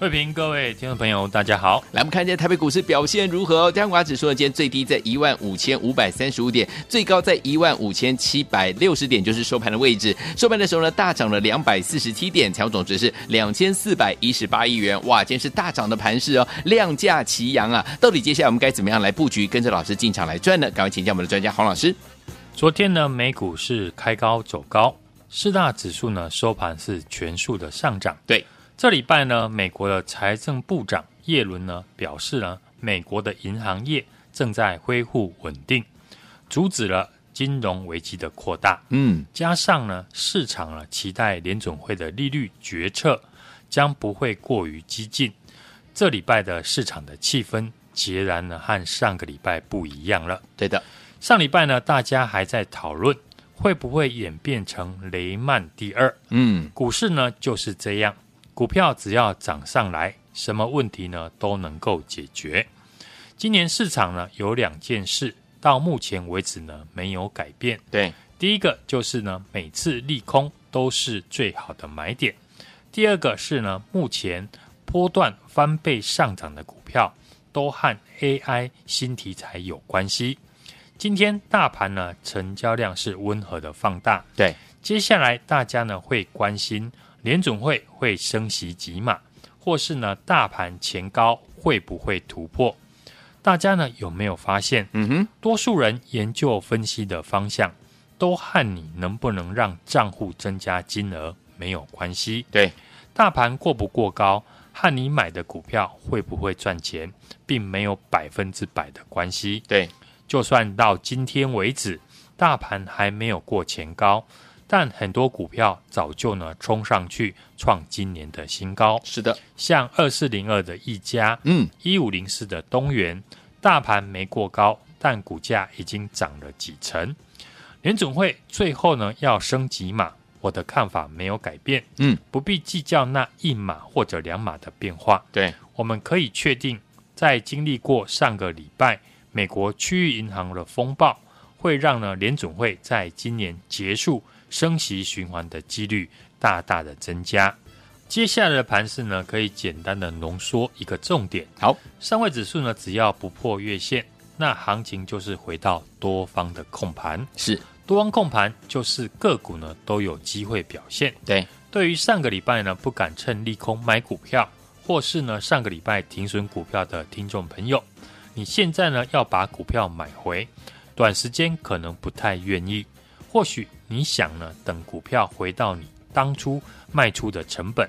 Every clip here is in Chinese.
慧平，各位听众朋友，大家好。来，我们看一下台北股市表现如何？加权指数呢，今天最低在一万五千五百三十五点，最高在一万五千七百六十点，就是收盘的位置。收盘的时候呢，大涨了两百四十七点，成交总值是两千四百一十八亿元。哇，今天是大涨的盘势哦，量价齐扬啊！到底接下来我们该怎么样来布局，跟着老师进场来赚呢？赶快请教我们的专家黄老师。昨天呢，美股是开高走高，四大指数呢收盘是全数的上涨。对。这礼拜呢，美国的财政部长耶伦呢表示呢，美国的银行业正在恢复稳定，阻止了金融危机的扩大。嗯，加上呢，市场呢期待联准会的利率决策将不会过于激进。这礼拜的市场的气氛截然呢和上个礼拜不一样了。对的，上礼拜呢，大家还在讨论会不会演变成雷曼第二。嗯，股市呢就是这样。股票只要涨上来，什么问题呢都能够解决。今年市场呢有两件事，到目前为止呢没有改变。对，第一个就是呢每次利空都是最好的买点。第二个是呢目前波段翻倍上涨的股票都和 AI 新题材有关系。今天大盘呢成交量是温和的放大。对，接下来大家呢会关心。联总会会升息几码，或是呢大盘前高会不会突破？大家呢有没有发现？嗯哼，多数人研究分析的方向都和你能不能让账户增加金额没有关系。对，大盘过不过高和你买的股票会不会赚钱，并没有百分之百的关系。对，就算到今天为止，大盘还没有过前高。但很多股票早就呢冲上去创今年的新高。是的，像二四零二的一家，嗯，一五零四的东元，大盘没过高，但股价已经涨了几成。联准会最后呢要升几码，我的看法没有改变。嗯，不必计较那一码或者两码的变化。对，我们可以确定，在经历过上个礼拜美国区域银行的风暴，会让呢联准会在今年结束。升息循环的几率大大的增加。接下来的盘势呢，可以简单的浓缩一个重点。好，上位指数呢，只要不破月线，那行情就是回到多方的控盘。是，多方控盘就是个股呢都有机会表现。对，对于上个礼拜呢不敢趁利空买股票，或是呢上个礼拜停损股票的听众朋友，你现在呢要把股票买回，短时间可能不太愿意。或许你想呢，等股票回到你当初卖出的成本，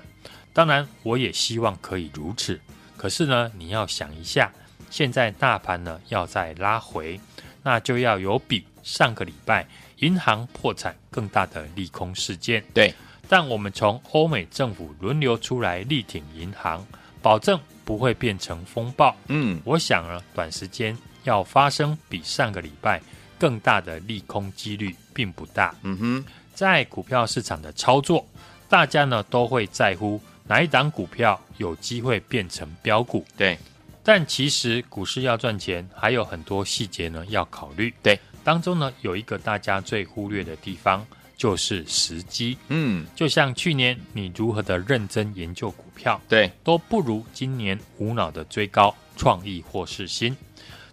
当然我也希望可以如此。可是呢，你要想一下，现在大盘呢要再拉回，那就要有比上个礼拜银行破产更大的利空事件。对，但我们从欧美政府轮流出来力挺银行，保证不会变成风暴。嗯，我想呢，短时间要发生比上个礼拜。更大的利空几率并不大。嗯哼，在股票市场的操作，大家呢都会在乎哪一档股票有机会变成标股。对，但其实股市要赚钱，还有很多细节呢要考虑。对，当中呢有一个大家最忽略的地方，就是时机。嗯，就像去年你如何的认真研究股票，对，都不如今年无脑的追高创意或是新。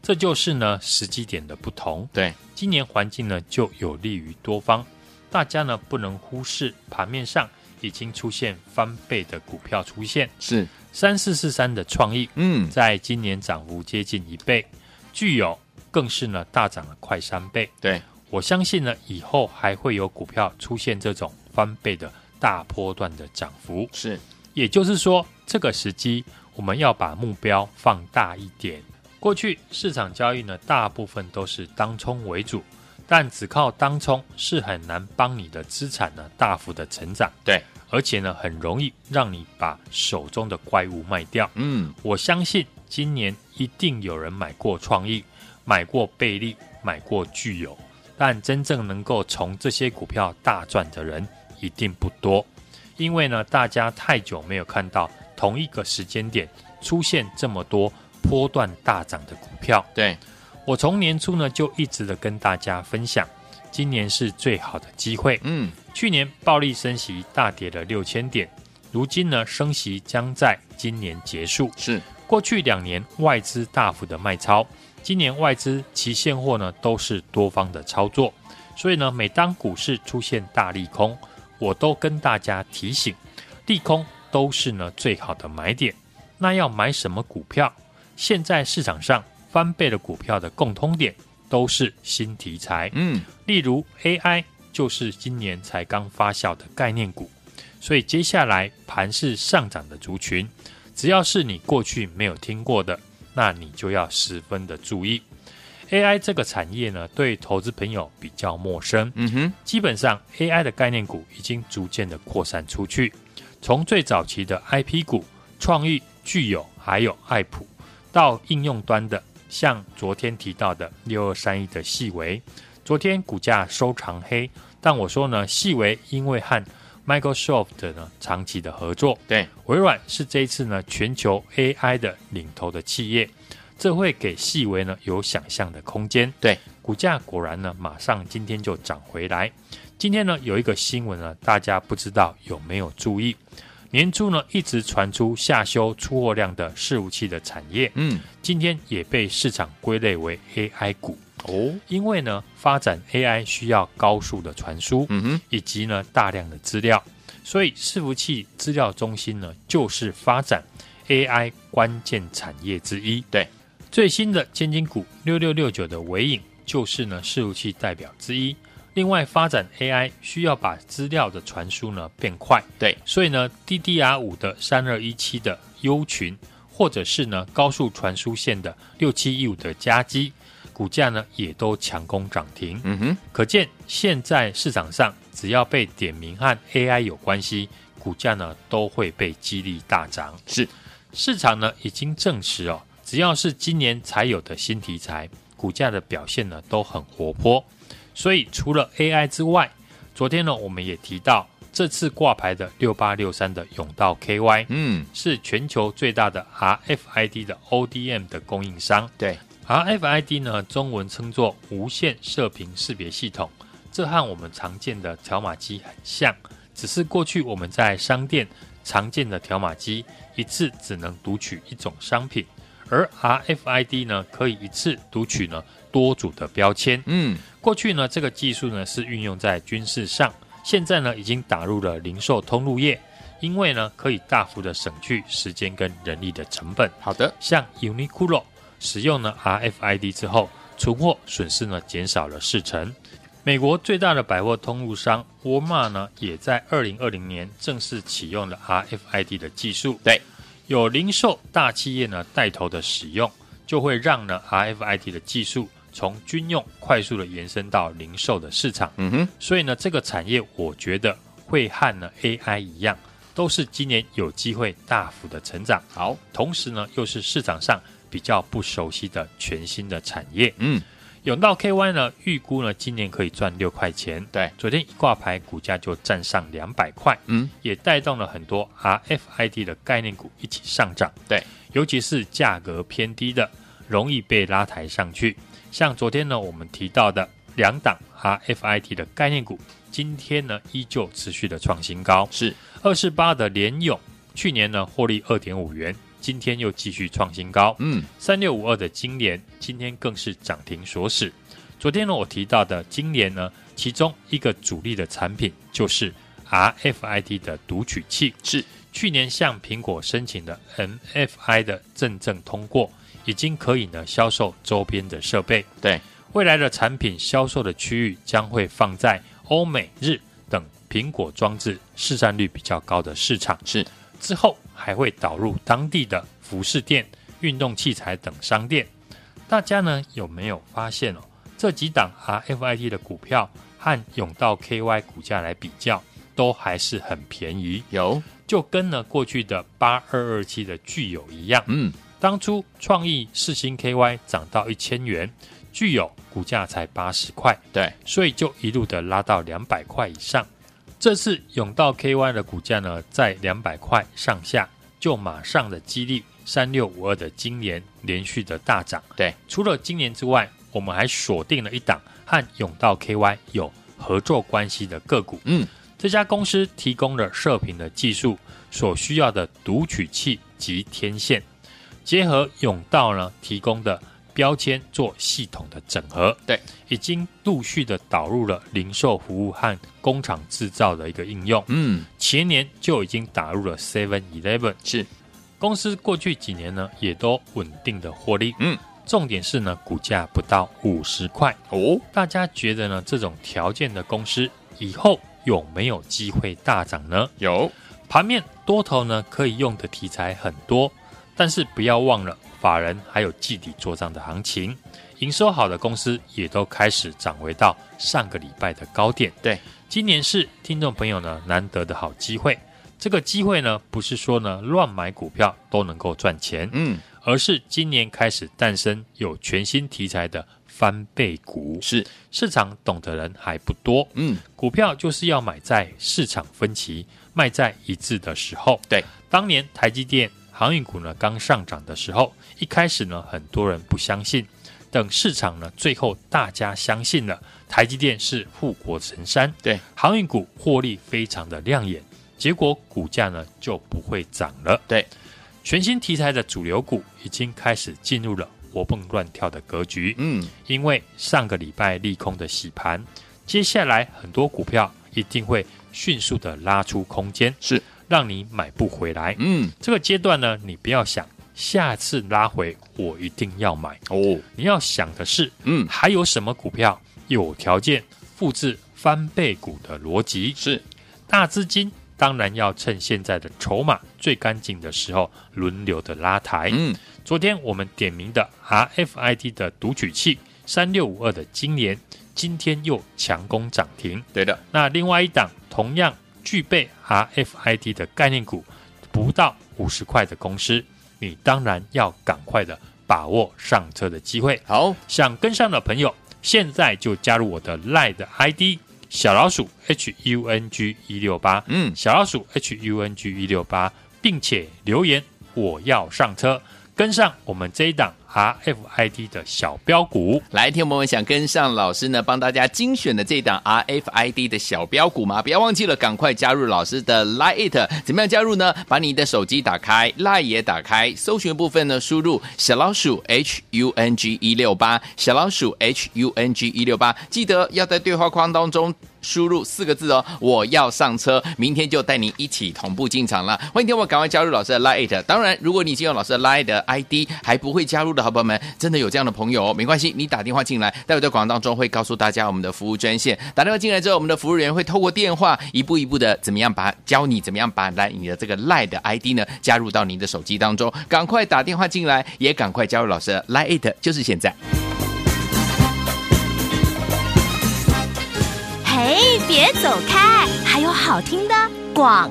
这就是呢时机点的不同。对，今年环境呢就有利于多方，大家呢不能忽视盘面上已经出现翻倍的股票出现。是三四四三的创意，嗯，在今年涨幅接近一倍，具有更是呢大涨了快三倍。对，我相信呢以后还会有股票出现这种翻倍的大波段的涨幅。是，也就是说这个时机我们要把目标放大一点。过去市场交易呢，大部分都是当冲为主，但只靠当冲是很难帮你的资产呢大幅的成长。对，而且呢很容易让你把手中的怪物卖掉。嗯，我相信今年一定有人买过创意，买过贝利，买过聚友，但真正能够从这些股票大赚的人一定不多，因为呢大家太久没有看到同一个时间点出现这么多波段大涨的股票。对。我从年初呢就一直的跟大家分享，今年是最好的机会。嗯，去年暴力升息大跌了六千点，如今呢升息将在今年结束。是过去两年外资大幅的卖超，今年外资其现货呢都是多方的操作，所以呢每当股市出现大利空，我都跟大家提醒，利空都是呢最好的买点。那要买什么股票？现在市场上。翻倍的股票的共通点都是新题材，嗯，例如 AI 就是今年才刚发酵的概念股，所以接下来盘势上涨的族群，只要是你过去没有听过的，那你就要十分的注意。AI 这个产业呢，对投资朋友比较陌生，嗯哼，基本上 AI 的概念股已经逐渐的扩散出去，从最早期的 IP 股、创意、具有还有爱普，到应用端的。像昨天提到的六二三一的细微，昨天股价收长黑，但我说呢，细微因为和 Microsoft 呢长期的合作，对，微软是这一次呢全球 AI 的领头的企业，这会给细微呢有想象的空间。对，股价果然呢马上今天就涨回来。今天呢有一个新闻呢，大家不知道有没有注意？年初呢，一直传出下修出货量的伺服器的产业，嗯，今天也被市场归类为 AI 股。哦，因为呢，发展 AI 需要高速的传输，嗯哼，以及呢大量的资料，所以伺服器资料中心呢就是发展 AI 关键产业之一。对，最新的千金股六六六九的尾影就是呢伺服器代表之一。另外，发展 AI 需要把资料的传输呢变快，对，所以呢，DDR 五的三二一七的优群，或者是呢高速传输线的六七一五的加基，股价呢也都强攻涨停。嗯哼，可见现在市场上只要被点名和 AI 有关系，股价呢都会被激励大涨。是，市场呢已经证实哦，只要是今年才有的新题材，股价的表现呢都很活泼。所以除了 AI 之外，昨天呢我们也提到，这次挂牌的六八六三的甬道 KY，嗯，是全球最大的 RFID 的 ODM 的供应商。对，RFID 呢中文称作无线射频识别系统，这和我们常见的条码机很像，只是过去我们在商店常见的条码机一次只能读取一种商品，而 RFID 呢可以一次读取呢多组的标签。嗯。过去呢，这个技术呢是运用在军事上，现在呢已经打入了零售通路业，因为呢可以大幅的省去时间跟人力的成本。好的，像 Uniqlo 使用呢 RFID 之后，存货损失呢减少了四成。美国最大的百货通路商沃尔玛呢，也在二零二零年正式启用了 RFID 的技术。对，有零售大企业呢带头的使用，就会让呢 RFID 的技术。从军用快速的延伸到零售的市场，嗯哼，所以呢，这个产业我觉得会和呢 AI 一样，都是今年有机会大幅的成长。好，同时呢，又是市场上比较不熟悉的全新的产业。嗯，甬道 KY 呢，预估呢今年可以赚六块钱。对，昨天一挂牌，股价就站上两百块。嗯，也带动了很多 RFID 的概念股一起上涨。对，尤其是价格偏低的，容易被拉抬上去。像昨天呢，我们提到的两档 RFID 的概念股，今天呢依旧持续的创新高。是二四八的联咏，去年呢获利二点五元，今天又继续创新高。嗯，三六五二的金联，今天更是涨停锁死。昨天呢我提到的金联呢，其中一个主力的产品就是 RFID 的读取器，是去年向苹果申请的 MFI 的认证通过。已经可以呢销售周边的设备。对，未来的产品销售的区域将会放在欧美日等苹果装置市占率比较高的市场。是，之后还会导入当地的服饰店、运动器材等商店。大家呢有没有发现哦？这几档 RFID 的股票和永道 KY 股价来比较，都还是很便宜。有，就跟呢过去的八二二七的具有一样，嗯，当初创意四星 KY 涨到一千元，具有股价才八十块，对，所以就一路的拉到两百块以上。这次永道 KY 的股价呢，在两百块上下，就马上的激励三六五二的今年连续的大涨。对，除了今年之外，我们还锁定了一档和永道 KY 有合作关系的个股。嗯，这家公司提供了射频的技术所需要的读取器及天线，结合永道呢提供的。标签做系统的整合，对，已经陆续的导入了零售服务和工厂制造的一个应用。嗯，前年就已经打入了 Seven Eleven。是，公司过去几年呢，也都稳定的获利。嗯，重点是呢，股价不到五十块哦。大家觉得呢，这种条件的公司以后有没有机会大涨呢？有，盘面多头呢，可以用的题材很多，但是不要忘了。法人还有季底做账的行情，营收好的公司也都开始涨回到上个礼拜的高点。对，今年是听众朋友呢难得的好机会。这个机会呢，不是说呢乱买股票都能够赚钱，嗯，而是今年开始诞生有全新题材的翻倍股。是，市场懂的人还不多，嗯，股票就是要买在市场分歧、卖在一致的时候。对，当年台积电。航运股呢刚上涨的时候，一开始呢很多人不相信，等市场呢最后大家相信了，台积电是护国神山，对，航运股获利非常的亮眼，结果股价呢就不会涨了。对，全新题材的主流股已经开始进入了活蹦乱跳的格局。嗯，因为上个礼拜利空的洗盘，接下来很多股票一定会迅速的拉出空间。是。让你买不回来。嗯，这个阶段呢，你不要想下次拉回我一定要买哦。你要想的是，嗯，还有什么股票有条件复制翻倍股的逻辑？是大资金当然要趁现在的筹码最干净的时候轮流的拉抬。嗯，昨天我们点名的 RFID 的读取器三六五二的晶联，今天又强攻涨停。对的，那另外一档同样。具备 RFID 的概念股，不到五十块的公司，你当然要赶快的把握上车的机会。好，想跟上的朋友，现在就加入我的 LINE 的 ID 小老鼠 HUNG 一六八，嗯，小老鼠 HUNG 一六八，并且留言我要上车，跟上我们这一档。RFID 的小标股，来，听我们想跟上老师呢，帮大家精选的这一档 RFID 的小标股吗？不要忘记了，赶快加入老师的 Lite。怎么样加入呢？把你的手机打开，Lite 也打开，搜寻部分呢，输入小老鼠 HUNG 一六八，小老鼠 HUNG 一六八，记得要在对话框当中。输入四个字哦，我要上车，明天就带您一起同步进场了。欢迎听我赶快加入老师的 Lite。当然，如果你已经有老师的 Lite 的 ID 还不会加入的好朋友们，真的有这样的朋友哦，没关系，你打电话进来，待会在广告当中会告诉大家我们的服务专线。打电话进来之后，我们的服务员会透过电话一步一步的怎么样把教你怎么样把来你的这个 Lite 的 ID 呢加入到您的手机当中。赶快打电话进来，也赶快加入老师的 Lite，就是现在。嘿，别走开，还有好听的广。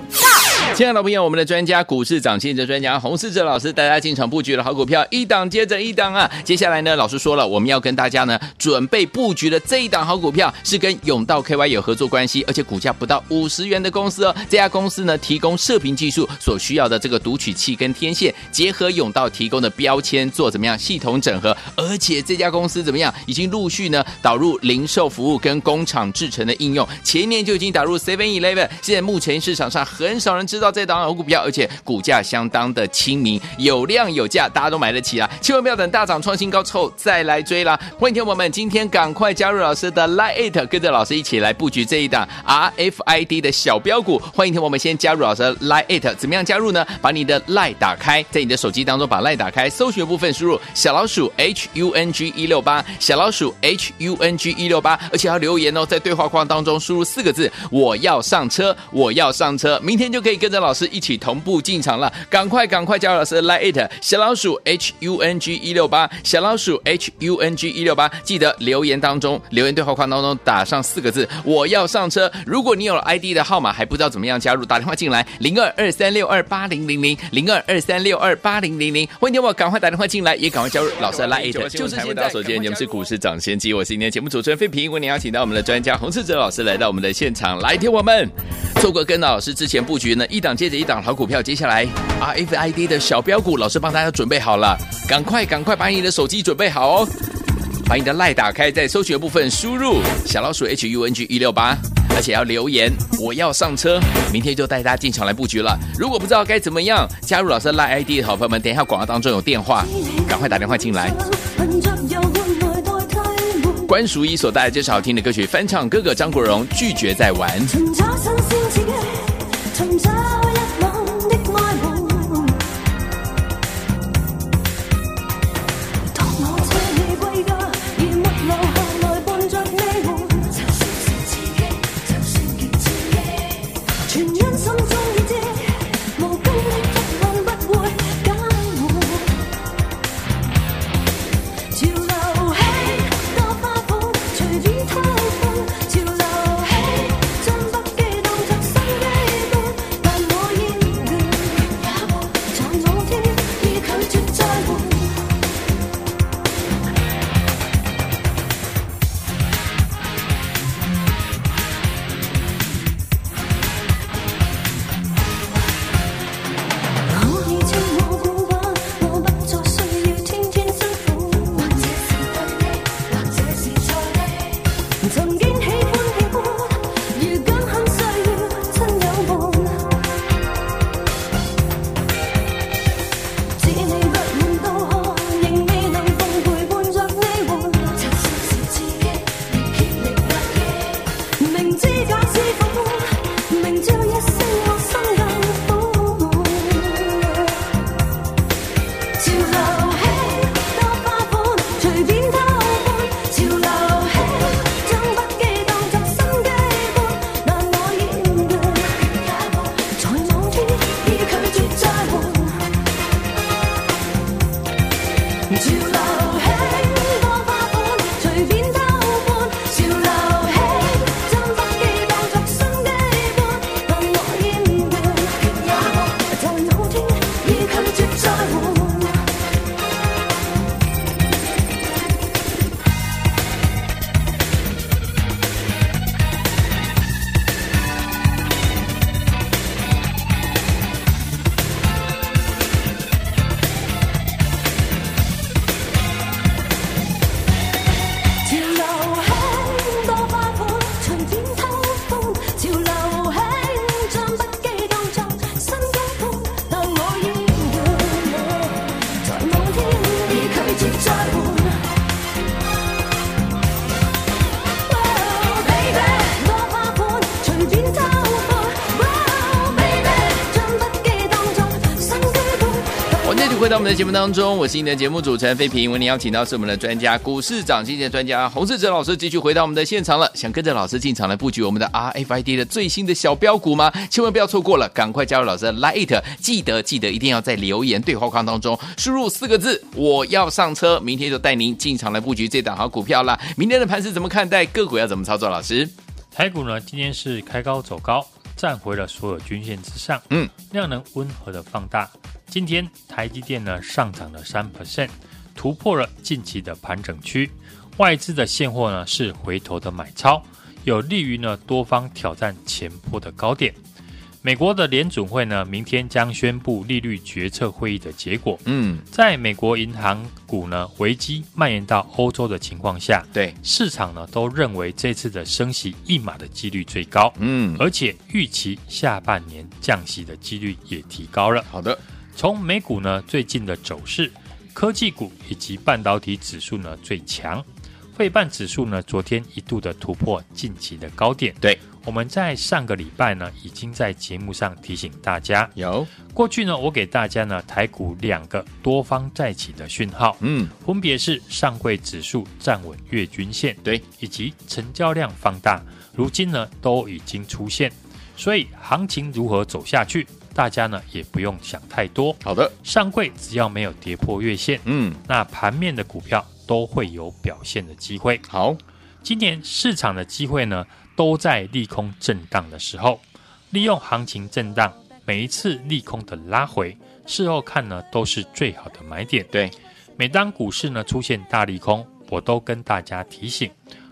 亲爱的朋友，我们的专家股市涨先机专家洪世哲老师带大家进场布局的好股票，一档接着一档啊！接下来呢，老师说了，我们要跟大家呢准备布局的这一档好股票是跟永道 KY 有合作关系，而且股价不到五十元的公司哦。这家公司呢，提供射频技术所需要的这个读取器跟天线，结合永道提供的标签做怎么样系统整合，而且这家公司怎么样，已经陆续呢导入零售服务跟工厂制成的应用，前年就已经打入 Seven Eleven，现在目前市场上很少人知道。这档好股票，而且股价相当的亲民，有量有价，大家都买得起啊！千万不要等大涨创新高之后再来追啦！欢迎听友们，今天赶快加入老师的 Lite，跟着老师一起来布局这一档 RFID 的小标股。欢迎听友们先加入老师的 Lite，怎么样加入呢？把你的 Lite 打开，在你的手机当中把 Lite 打开，搜寻部分输入小老鼠 HUNG 一六八，小老鼠 HUNG 一六八，而且要留言哦，在对话框当中输入四个字：我要上车，我要上车，明天就可以。跟着老师一起同步进场了，赶快赶快加入老师的 Line 小老鼠 H U N G 一六八，小老鼠 H U N G 一六八，记得留言当中留言对话框当中打上四个字，我要上车。如果你有了 ID 的号码还不知道怎么样加入，打电话进来零二二三六二八零零零零二二三六二八零零零，欢迎我赶快打电话进来，也赶快加入老师的 Line，就是现在。首先你们是股市涨先机，我是今天节目主持人费平，为您邀请到我们的专家洪世哲老师来到我们的现场，来听我们错过跟老师之前布局呢，一档接着一档好股票，接下来 RFID 的小标股，老师帮大家准备好了，赶快赶快把你的手机准备好哦，把你的 Line 打开，在搜寻部分输入小老鼠 H U N G 一六八，而且要留言，我要上车，明天就带大家进场来布局了。如果不知道该怎么样加入老师的 Line ID 的好朋友们，等一下广告当中有电话，赶快打电话进来。关淑怡所带来这首好听的歌曲，翻唱哥哥张国荣拒绝再玩。们的节目当中，我是你的节目主持人费平。为您邀请到是我们的专家，股市涨先机专家洪世哲老师，继续回到我们的现场了。想跟着老师进场来布局我们的 RFID 的最新的小标股吗？千万不要错过了，赶快加入老师的 Lite，记得记得一定要在留言对话框当中输入四个字“我要上车”，明天就带您进场来布局这档好股票了。明天的盘势怎么看待？个股要怎么操作？老师，台股呢？今天是开高走高，站回了所有均线之上，嗯，量能温和的放大。今天台积电呢上涨了三 percent，突破了近期的盘整区。外资的现货呢是回头的买超，有利于呢多方挑战前波的高点。美国的联准会呢明天将宣布利率决策会议的结果。嗯，在美国银行股呢危机蔓延到欧洲的情况下，对市场呢都认为这次的升息一码的几率最高。嗯，而且预期下半年降息的几率也提高了。好的。从美股呢最近的走势，科技股以及半导体指数呢最强，费半指数呢昨天一度的突破近期的高点。对，我们在上个礼拜呢已经在节目上提醒大家，有。过去呢我给大家呢台股两个多方再起的讯号，嗯，分别是上柜指数站稳月均线，对，以及成交量放大，如今呢都已经出现。所以行情如何走下去，大家呢也不用想太多。好的，上柜只要没有跌破月线，嗯，那盘面的股票都会有表现的机会。好，今年市场的机会呢，都在利空震荡的时候，利用行情震荡，每一次利空的拉回，事后看呢都是最好的买点。对，每当股市呢出现大利空，我都跟大家提醒，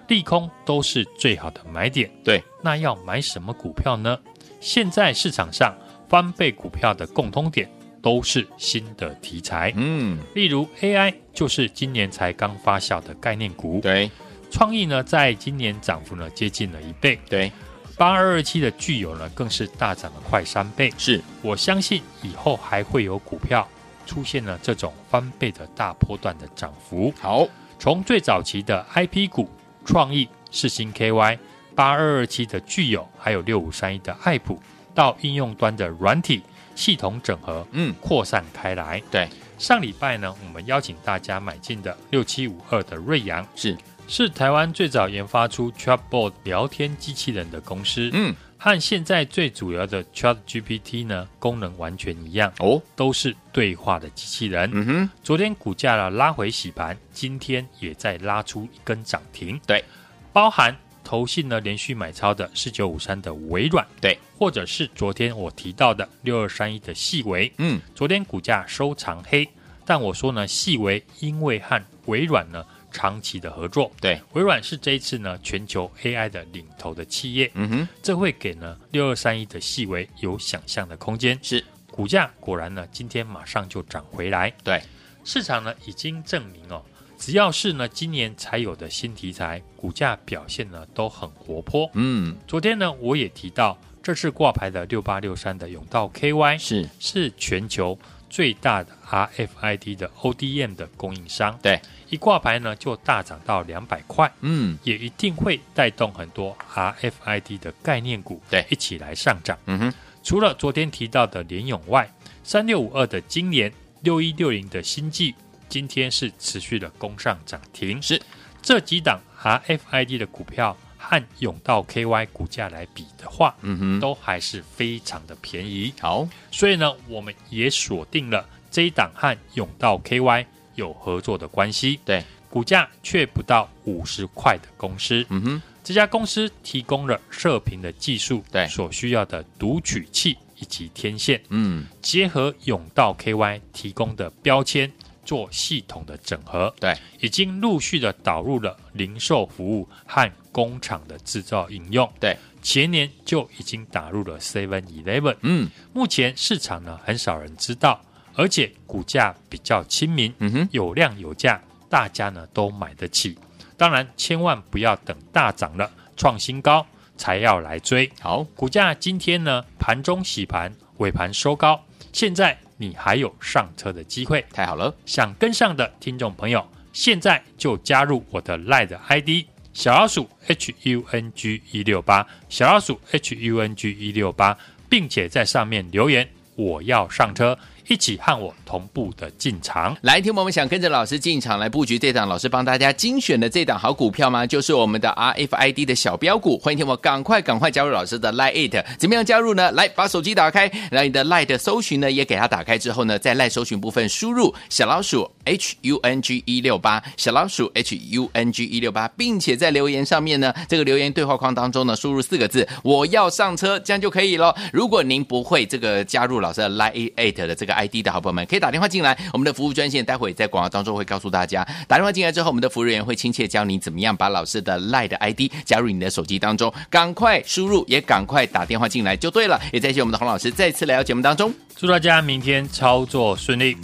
利空都是最好的买点。对，那要买什么股票呢？现在市场上翻倍股票的共通点都是新的题材，嗯，例如 AI 就是今年才刚发酵的概念股。对，创意呢在今年涨幅呢接近了一倍。对，八二二七的具有呢更是大涨了快三倍。是，我相信以后还会有股票出现了这种翻倍的大波段的涨幅。好，从最早期的 IP 股创意、世新 KY、八二二七的具有，还有六五三一的爱普，到应用端的软体系统整合，嗯，扩散开来。对，上礼拜呢，我们邀请大家买进的六七五二的瑞阳，是，是台湾最早研发出 Chatbot 聊天机器人的公司，嗯，和现在最主要的 ChatGPT 呢，功能完全一样，哦，都是对话的机器人。嗯哼，昨天股价呢拉回洗盘，今天也在拉出一根涨停。对，包含投信呢连续买超的四九五三的微软，对，或者是昨天我提到的六二三一的细微，嗯，昨天股价收长黑，但我说呢，细微因为和微软呢长期的合作，对，微软是这一次呢全球 AI 的领头的企业，嗯哼，这会给呢六二三一的细微有想象的空间。是，股价果然呢今天马上就涨回来，对，市场呢已经证明哦，只要是呢今年才有的新题材，股价表现呢都很活泼。嗯，昨天呢我也提到，这次挂牌的六八六三的永道 KY 是，是全球最大的 RFID 的 ODM 的供应商，对，一挂牌呢就大涨到两百块，嗯，也一定会带动很多 RFID 的概念股，对。一起来上涨。嗯哼，除了昨天提到的联永外，三六五二的晶联，六一六零的欣技，今天是持续的攻上涨停。是。这几档 RFID 的股票和永道 KY 股价来比的话，嗯哼，都还是非常的便宜。好，所以呢，我们也锁定了这一档和永道 KY 有合作的关系。对，股价却不到五十块的公司，嗯哼，这家公司提供了射频的技术，对。所需要的读取器以及天线，嗯，结合永道 KY 提供的标签做系统的整合，对，已经陆续的导入了零售服务和工厂的制造应用。对，前年就已经打入了 Seven Eleven。嗯，目前市场呢很少人知道，而且股价比较亲民，嗯哼，有量有价，大家呢都买得起。当然，千万不要等大涨了创新高才要来追。好，股价今天呢盘中洗盘，尾盘收高，现在你还有上车的机会。太好了，想跟上的听众朋友，现在就加入我的 LINE ID 小老鼠 H U N G 一六八，小老鼠 H U N G 一六八，并且在上面留言我要上车。一起和我同步的进场。来，听我们想跟着老师进场来布局这档老师帮大家精选的这档好股票吗？就是我们的 RFID 的小标股。欢迎听我赶快赶快加入老师的 Lite，怎么样加入呢？来，把手机打开，让你的 Lite 搜寻呢也给它打开之后呢，在 Lite 搜寻部分输入小老鼠 H U N G 一六八，小老鼠 H U N G 一六八，并且在留言上面呢，这个留言对话框当中呢，输入四个字“我要上车”，这样就可以了。如果您不会这个加入老师的 lie eight 的这个 ID 的好朋友们，可以打电话进来，我们的服务专线待会在广告当中会告诉大家。打电话进来之后，我们的服务人员会亲切教你怎么样把老师的 Line 的 ID 加入你的手机当中，赶快输入，也赶快打电话进来就对了。也再谢我们的洪老师再次来到节目当中，祝大家明天操作顺利。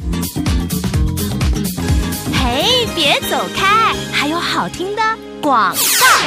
哎，别走开，还有好听的广告。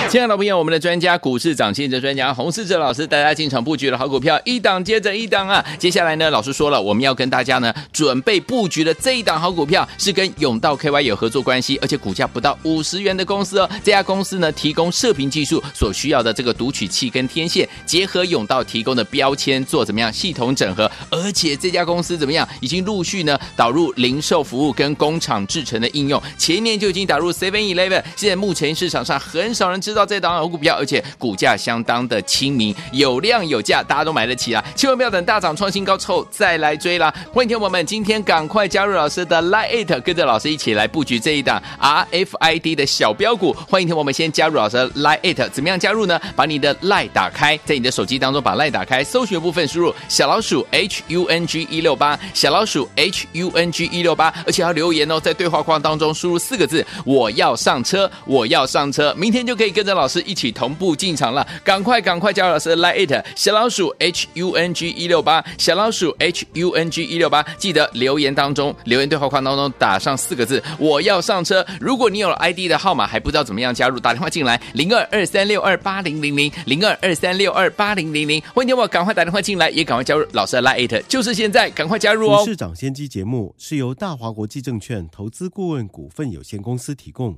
亲爱的朋友，我们的专家股市涨先机专家洪世哲老师带大家进场布局的好股票，一档接着一档啊！接下来呢，老师说了，我们要跟大家呢准备布局的这一档好股票是跟永道 KY 有合作关系，而且股价不到五十元的公司哦。这家公司呢提供射频技术所需要的这个读取器跟天线，结合永道提供的标签做怎么样系统整合，而且这家公司怎么样已经陆续呢导入零售服务跟工厂制成的应用，前年就已经导入 Seven Eleven，现在目前市场上很少人知道这档好股票，而且股价相当的亲民，有量有价，大家都买得起啊！千万不要等大涨创新高之后再来追啦！欢迎听友们今天赶快加入老师的 Line，跟着老师一起来布局这一档 RFID 的小标股。欢迎听友们先加入老师的 Line，怎么样加入呢？把你的 Line 打开，在你的手机当中把 Line 打开，搜寻部分输入小老鼠 H U N G 一六八，小老鼠 H U N G 一六八，而且要留言哦，在对话框当中输入四个字：我要上上车，我要上车，明天就可以跟着老师一起同步进场了。赶快赶快加入老师的 Line，小老鼠 H U N G 一六八，小老鼠 H U N G 一六八，记得留言当中留言对话框当中打上四个字：我要上车。如果你有了 ID 的号码还不知道怎么样加入，打电话进来零二二三六二八零零零零二二三六二八零零零，欢迎我赶快打电话进来，也赶快加入老师的 Line，就是现在，赶快加入哦。市长先机节目是由大华国际证券投资顾问股份有限公司提供，